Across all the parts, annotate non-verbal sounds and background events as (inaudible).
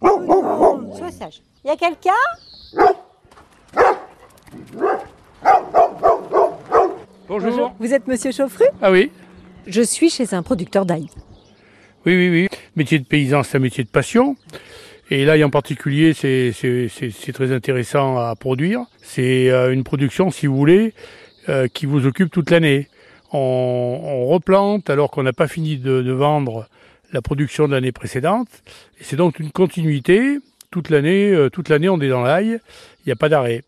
Sois sage. Il y a quelqu'un? Bonjour. Vous êtes monsieur Chauffru? Ah oui Je suis chez un producteur d'ail. Oui, oui, oui. Métier de paysan, c'est un métier de passion. Et l'ail en particulier, c'est très intéressant à produire. C'est euh, une production, si vous voulez, euh, qui vous occupe toute l'année. On, on replante alors qu'on n'a pas fini de, de vendre la production de l'année précédente. C'est donc une continuité. Toute l'année, euh, toute l'année, on est dans l'ail. Il n'y a pas d'arrêt.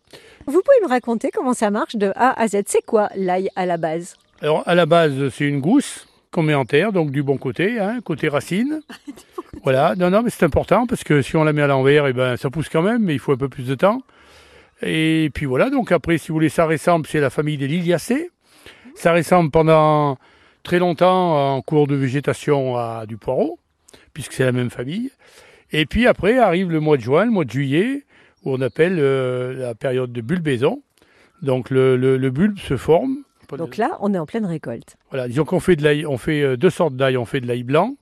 Vous pouvez me raconter comment ça marche de A à Z C'est quoi l'ail à la base? Alors, à la base, c'est une gousse qu'on met en terre, donc du bon côté, hein, côté racine. (laughs) voilà, non, non, mais c'est important parce que si on la met à l'envers, eh ben, ça pousse quand même, mais il faut un peu plus de temps. Et puis voilà, donc après, si vous voulez, ça ressemble, c'est la famille des liliacées. Ça ressemble pendant très longtemps en cours de végétation à du poireau, puisque c'est la même famille. Et puis après arrive le mois de juin, le mois de juillet, où on appelle euh, la période de bulbaison. Donc le, le, le bulbe se forme. Donc là, on est en pleine récolte. Voilà, disons qu'on fait de l'ail, on fait euh, deux sortes d'ail. On fait de l'ail blanc,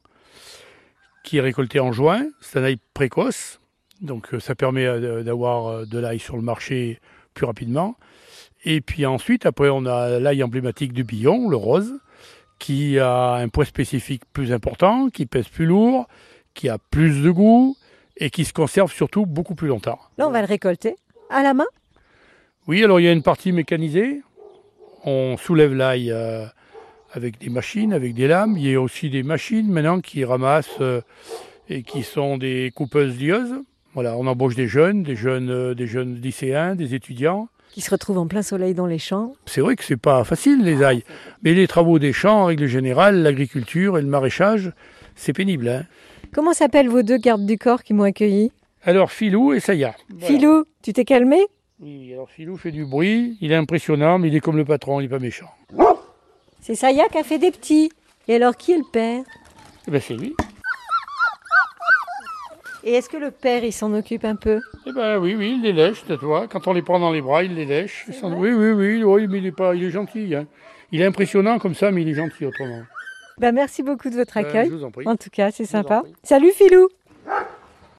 qui est récolté en juin. C'est un ail précoce, donc euh, ça permet d'avoir de l'ail sur le marché plus rapidement. Et puis ensuite, après, on a l'ail emblématique du Billon, le rose, qui a un poids spécifique plus important, qui pèse plus lourd, qui a plus de goût et qui se conserve surtout beaucoup plus longtemps. Là, on va le récolter à la main? Oui, alors il y a une partie mécanisée. On soulève l'ail euh, avec des machines, avec des lames. Il y a aussi des machines maintenant qui ramassent euh, et qui sont des coupeuses lieuses. Voilà, on embauche des jeunes, des jeunes, euh, des jeunes lycéens, des étudiants. Qui se retrouvent en plein soleil dans les champs. C'est vrai que c'est pas facile les ailes, mais les travaux des champs, en règle générale, l'agriculture et le maraîchage, c'est pénible. Hein Comment s'appellent vos deux gardes du corps qui m'ont accueilli? Alors Filou et Saya. Voilà. Filou, tu t'es calmé? Oui, oui, alors Filou fait du bruit, il est impressionnant, mais il est comme le patron, il n'est pas méchant. C'est Saya qui a fait des petits. Et alors, qui est le père? Eh ben c'est lui. Et est-ce que le père, il s'en occupe un peu? Eh ben oui, oui, il les lèche, c'est toi. Quand on les prend dans les bras, il les lèche. Oui, oui, oui, oui, mais il est pas, il est gentil. hein. Il est impressionnant comme ça, mais il est gentil autrement. ben, Merci beaucoup de votre Euh, accueil. je vous en prie. En tout cas, c'est sympa. Salut Filou